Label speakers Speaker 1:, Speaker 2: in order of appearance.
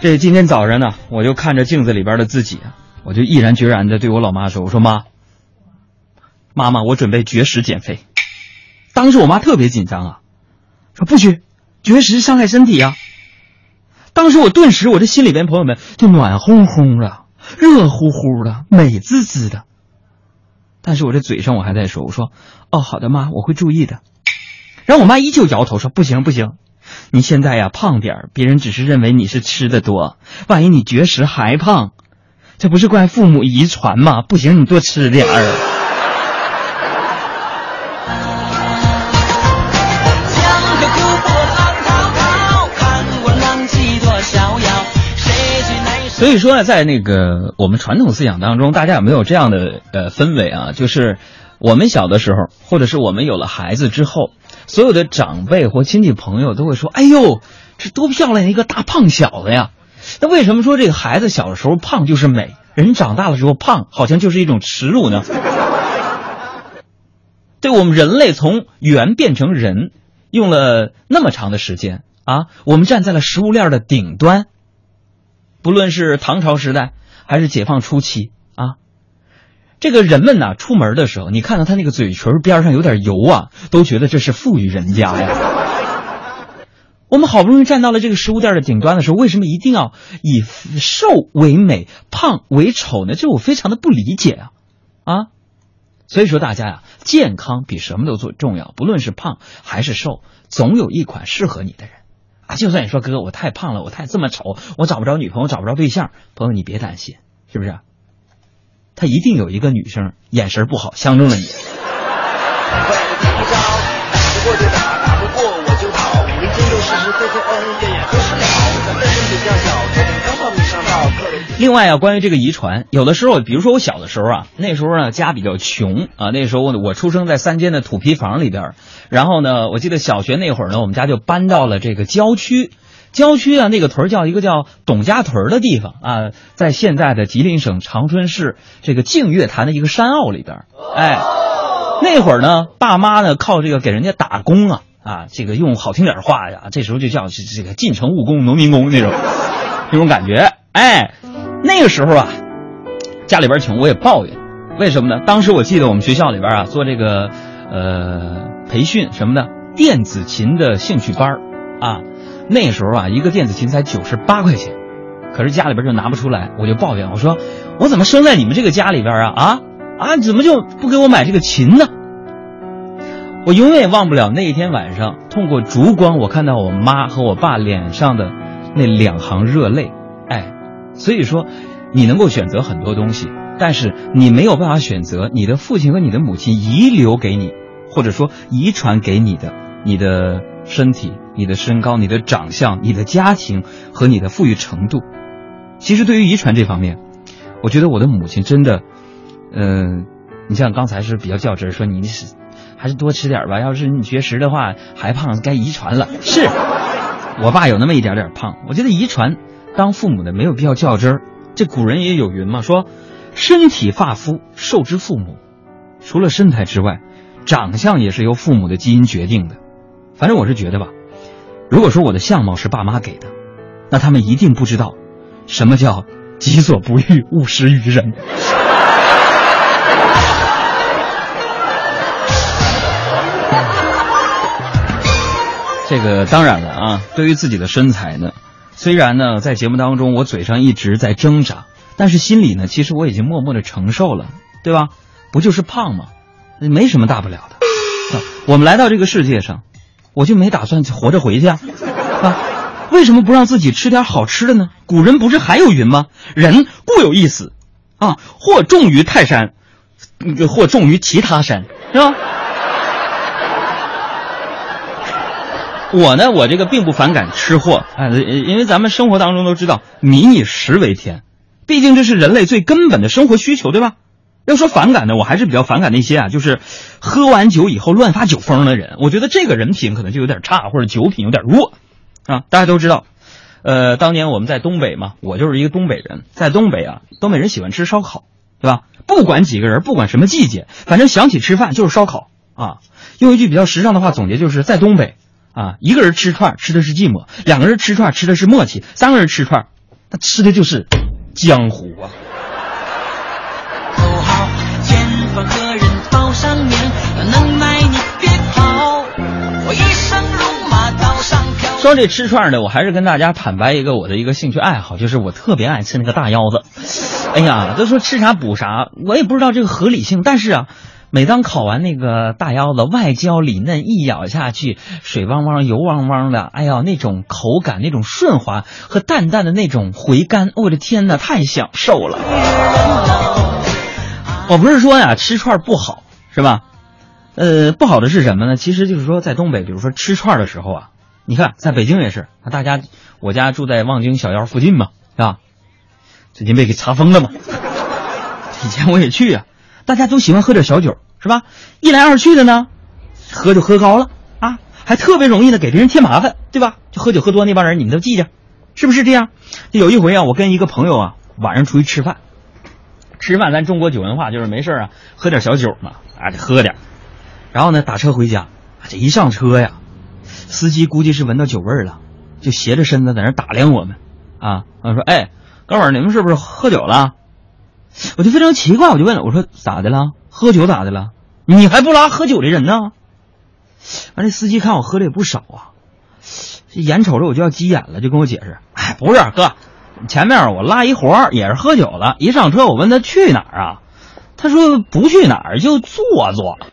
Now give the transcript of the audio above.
Speaker 1: 这今天早上呢，我就看着镜子里边的自己，我就毅然决然的对我老妈说：“我说妈，妈妈，我准备绝食减肥。”当时我妈特别紧张啊，说不许，绝食伤害身体啊。当时我顿时我这心里边朋友们就暖烘烘的、热乎乎的、美滋滋的。但是我这嘴上我还在说：“我说哦，好的妈，我会注意的。”然后我妈依旧摇头说：“不行不行，你现在呀胖点儿，别人只是认为你是吃的多，万一你绝食还胖，这不是怪父母遗传吗？不行，你多吃点儿。”所以说呢，在那个我们传统思想当中，大家有没有这样的呃氛围啊？就是我们小的时候，或者是我们有了孩子之后，所有的长辈或亲戚朋友都会说：“哎呦，这多漂亮一个大胖小子呀！”那为什么说这个孩子小的时候胖就是美，人长大的时候胖好像就是一种耻辱呢？对我们人类从猿变成人，用了那么长的时间啊，我们站在了食物链的顶端。不论是唐朝时代还是解放初期，这个人们呐，出门的时候，你看到他那个嘴唇边上有点油啊，都觉得这是富裕人家呀。我们好不容易站到了这个食物链的顶端的时候，为什么一定要以瘦为美、胖为丑呢？这我非常的不理解啊啊！所以说大家呀，健康比什么都做重要，不论是胖还是瘦，总有一款适合你的人。啊，就算你说哥，我太胖了，我太这么丑，我找不着女朋友，找不着对象。朋友，你别担心，是不是？他一定有一个女生眼神不好，相中了你。另外啊，关于这个遗传，有的时候，比如说我小的时候啊，那时候呢家比较穷啊，那时候我出生在三间的土坯房里边，然后呢，我记得小学那会儿呢，我们家就搬到了这个郊区，郊区啊那个屯叫一个叫董家屯的地方啊，在现在的吉林省长春市这个净月潭的一个山坳里边，哎，那会儿呢，爸妈呢靠这个给人家打工啊啊，这个用好听点话呀，这时候就叫这个进城务工、农民工那种那种感觉，哎。那个时候啊，家里边穷，我也抱怨，为什么呢？当时我记得我们学校里边啊，做这个呃培训什么的，电子琴的兴趣班啊，那时候啊，一个电子琴才九十八块钱，可是家里边就拿不出来，我就抱怨，我说我怎么生在你们这个家里边啊啊啊，怎么就不给我买这个琴呢？我永远也忘不了那一天晚上，通过烛光，我看到我妈和我爸脸上的那两行热泪。哎所以说，你能够选择很多东西，但是你没有办法选择你的父亲和你的母亲遗留给你，或者说遗传给你的你的身体、你的身高、你的长相、你的家庭和你的富裕程度。其实对于遗传这方面，我觉得我的母亲真的，嗯，你像刚才是比较较真，说你是还是多吃点吧。要是你绝食的话还胖，该遗传了。是我爸有那么一点点胖，我觉得遗传。当父母的没有必要较真儿，这古人也有云嘛，说身体发肤受之父母，除了身材之外，长相也是由父母的基因决定的。反正我是觉得吧，如果说我的相貌是爸妈给的，那他们一定不知道什么叫己所不欲，勿施于人。这个当然了啊，对于自己的身材呢。虽然呢，在节目当中我嘴上一直在挣扎，但是心里呢，其实我已经默默的承受了，对吧？不就是胖吗？没什么大不了的。啊我们来到这个世界上，我就没打算活着回去啊！为什么不让自己吃点好吃的呢？古人不是还有云吗？人固有一死，啊，或重于泰山，或重于其他山，是吧？我呢，我这个并不反感吃货，哎，因为咱们生活当中都知道“民以食为天”，毕竟这是人类最根本的生活需求，对吧？要说反感的，我还是比较反感那些啊，就是喝完酒以后乱发酒疯的人。我觉得这个人品可能就有点差，或者酒品有点弱啊。大家都知道，呃，当年我们在东北嘛，我就是一个东北人，在东北啊，东北人喜欢吃烧烤，对吧？不管几个人，不管什么季节，反正想起吃饭就是烧烤啊。用一句比较时尚的话总结，就是在东北。啊，一个人吃串吃的是寂寞，两个人吃串吃的是默契，三个人吃串那吃的就是江湖啊。说这吃串的，我还是跟大家坦白一个我的一个兴趣爱好，就是我特别爱吃那个大腰子。哎呀，都说吃啥补啥，我也不知道这个合理性，但是啊。每当烤完那个大腰子，外焦里嫩，一咬下去，水汪汪、油汪汪的，哎呀，那种口感、那种顺滑和淡淡的那种回甘，我的天哪，太享受了！我不是说呀，吃串不好，是吧？呃，不好的是什么呢？其实就是说，在东北，比如说吃串的时候啊，你看，在北京也是，大家，我家住在望京小腰附近嘛，是吧？最近被给查封了嘛，以前我也去呀。大家都喜欢喝点小酒，是吧？一来二去的呢，喝就喝高了啊，还特别容易的给别人添麻烦，对吧？就喝酒喝多那帮人，你们都记着，是不是这样？就有一回啊，我跟一个朋友啊晚上出去吃饭，吃饭咱中国酒文化就是没事啊，喝点小酒嘛，啊得喝点。然后呢，打车回家，这一上车呀，司机估计是闻到酒味了，就斜着身子在那打量我们，啊，我说，哎，哥们儿，你们是不是喝酒了？我就非常奇怪，我就问了，我说咋的了？喝酒咋的了？你还不拉喝酒的人呢？完，这司机看我喝的也不少啊，这眼瞅着我就要急眼了，就跟我解释：“哎，不是哥，前面我拉一活也是喝酒了，一上车我问他去哪儿啊，他说不去哪儿就坐坐。”